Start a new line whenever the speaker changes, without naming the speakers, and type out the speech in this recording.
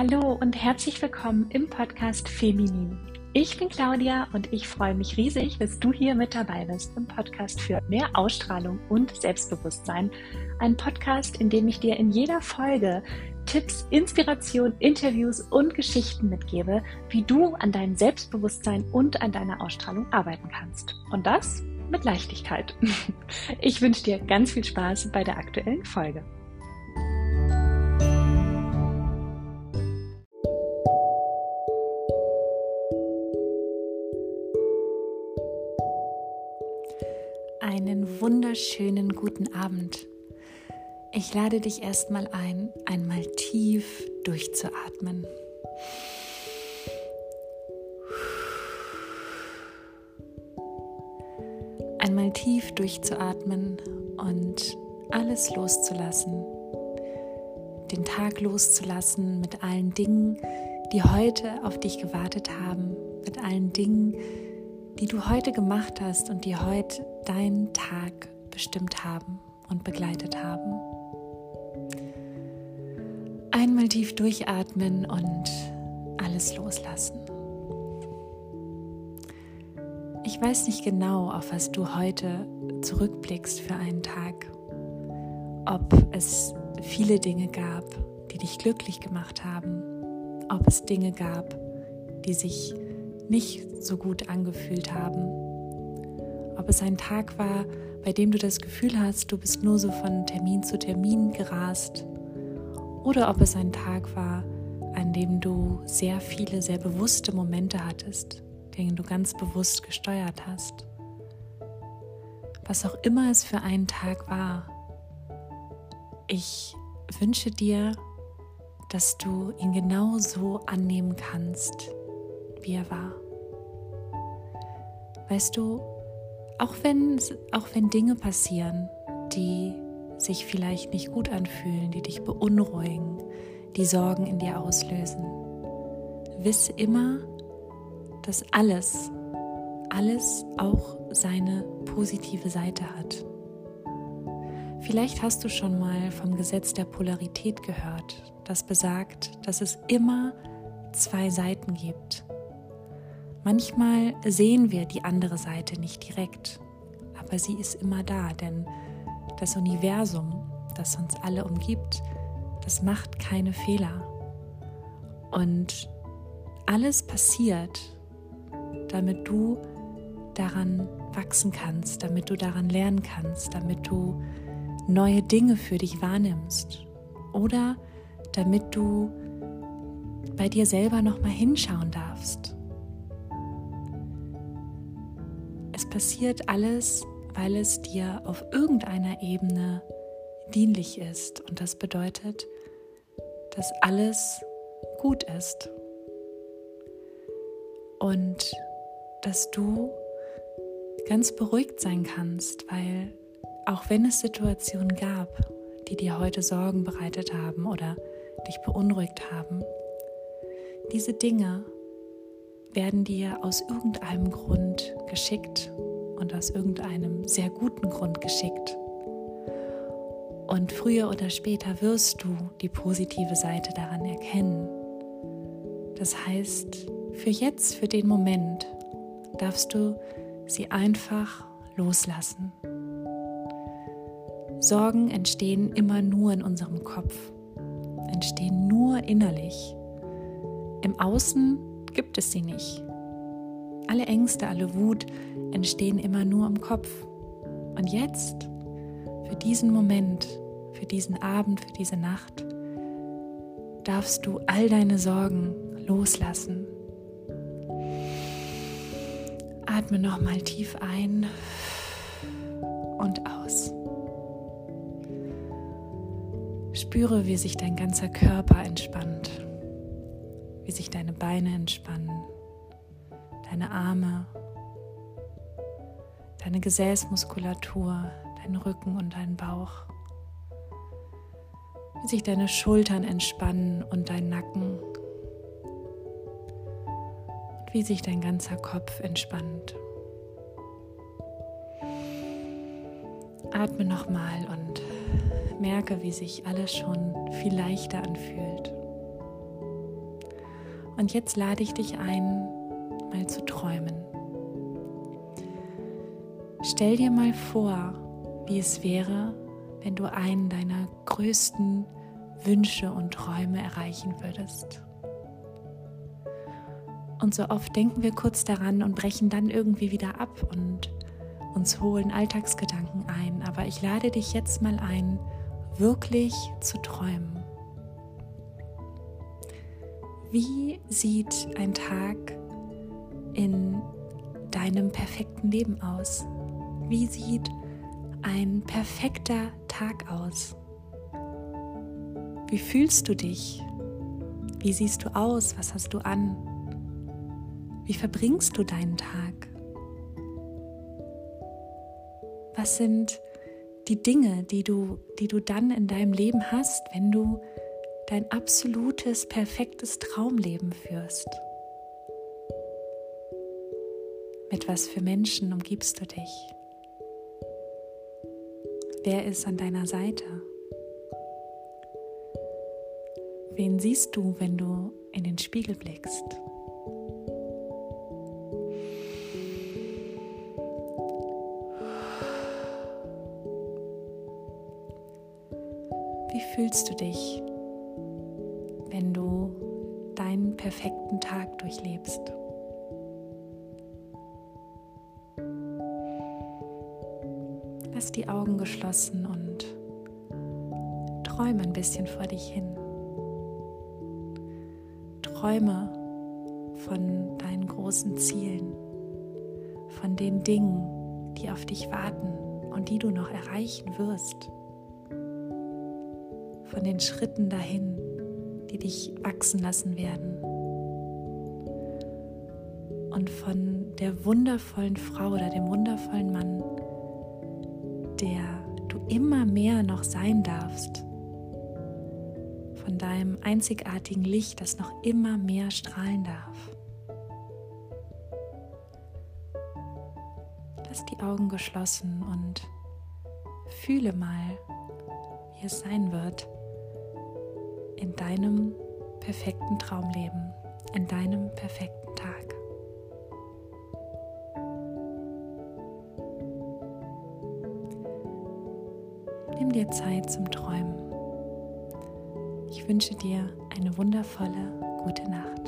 Hallo und herzlich willkommen im Podcast Feminin. Ich bin Claudia und ich freue mich riesig, dass du hier mit dabei bist im Podcast für mehr Ausstrahlung und Selbstbewusstsein. Ein Podcast, in dem ich dir in jeder Folge Tipps, Inspiration, Interviews und Geschichten mitgebe, wie du an deinem Selbstbewusstsein und an deiner Ausstrahlung arbeiten kannst. Und das mit Leichtigkeit. Ich wünsche dir ganz viel Spaß bei der aktuellen Folge. Wunderschönen guten Abend. Ich lade dich erstmal ein, einmal tief durchzuatmen. Einmal tief durchzuatmen und alles loszulassen. Den Tag loszulassen mit allen Dingen, die heute auf dich gewartet haben, mit allen Dingen, die du heute gemacht hast und die heute deinen Tag bestimmt haben und begleitet haben. Einmal tief durchatmen und alles loslassen. Ich weiß nicht genau, auf was du heute zurückblickst für einen Tag. Ob es viele Dinge gab, die dich glücklich gemacht haben. Ob es Dinge gab, die sich nicht so gut angefühlt haben. Ob es ein Tag war, bei dem du das Gefühl hast, du bist nur so von Termin zu Termin gerast. Oder ob es ein Tag war, an dem du sehr viele, sehr bewusste Momente hattest, den du ganz bewusst gesteuert hast. Was auch immer es für einen Tag war, ich wünsche dir, dass du ihn genau so annehmen kannst, wie er war. Weißt du, auch wenn, auch wenn Dinge passieren, die sich vielleicht nicht gut anfühlen, die dich beunruhigen, die Sorgen in dir auslösen, wisse immer, dass alles, alles auch seine positive Seite hat. Vielleicht hast du schon mal vom Gesetz der Polarität gehört, das besagt, dass es immer zwei Seiten gibt. Manchmal sehen wir die andere Seite nicht direkt, aber sie ist immer da, denn das Universum, das uns alle umgibt, das macht keine Fehler. Und alles passiert, damit du daran wachsen kannst, damit du daran lernen kannst, damit du neue Dinge für dich wahrnimmst oder damit du bei dir selber noch mal hinschauen darfst Es passiert alles, weil es dir auf irgendeiner Ebene dienlich ist. Und das bedeutet, dass alles gut ist. Und dass du ganz beruhigt sein kannst, weil auch wenn es Situationen gab, die dir heute Sorgen bereitet haben oder dich beunruhigt haben, diese Dinge werden dir aus irgendeinem Grund geschickt und aus irgendeinem sehr guten Grund geschickt. Und früher oder später wirst du die positive Seite daran erkennen. Das heißt, für jetzt, für den Moment, darfst du sie einfach loslassen. Sorgen entstehen immer nur in unserem Kopf, entstehen nur innerlich. Im Außen gibt es sie nicht. Alle Ängste, alle Wut entstehen immer nur im Kopf. Und jetzt, für diesen Moment, für diesen Abend, für diese Nacht, darfst du all deine Sorgen loslassen. Atme nochmal tief ein und aus. Spüre, wie sich dein ganzer Körper entspannt wie sich deine Beine entspannen, deine Arme, deine Gesäßmuskulatur, dein Rücken und dein Bauch, wie sich deine Schultern entspannen und dein Nacken und wie sich dein ganzer Kopf entspannt. Atme nochmal und merke, wie sich alles schon viel leichter anfühlt. Und jetzt lade ich dich ein, mal zu träumen. Stell dir mal vor, wie es wäre, wenn du einen deiner größten Wünsche und Träume erreichen würdest. Und so oft denken wir kurz daran und brechen dann irgendwie wieder ab und uns holen Alltagsgedanken ein. Aber ich lade dich jetzt mal ein, wirklich zu träumen. Wie sieht ein Tag in deinem perfekten Leben aus? Wie sieht ein perfekter Tag aus? Wie fühlst du dich? Wie siehst du aus? Was hast du an? Wie verbringst du deinen Tag? Was sind die Dinge, die du, die du dann in deinem Leben hast, wenn du dein absolutes, perfektes Traumleben führst? Mit was für Menschen umgibst du dich? Wer ist an deiner Seite? Wen siehst du, wenn du in den Spiegel blickst? Wie fühlst du dich, Tag durchlebst? Lass die Augen geschlossen und träume ein bisschen vor dich hin. Träume von deinen großen Zielen, von den Dingen, die auf dich warten und die du noch erreichen wirst von den Schritten dahin, die dich wachsen lassen werden. Und von der wundervollen Frau oder dem wundervollen Mann, der du immer mehr noch sein darfst. Von deinem einzigartigen Licht, das noch immer mehr strahlen darf. Lass die Augen geschlossen und fühle mal, wie es sein wird in deinem perfekten Traumleben, in deinem perfekten Tag. Nimm dir Zeit zum Träumen. Ich wünsche dir eine wundervolle, gute Nacht.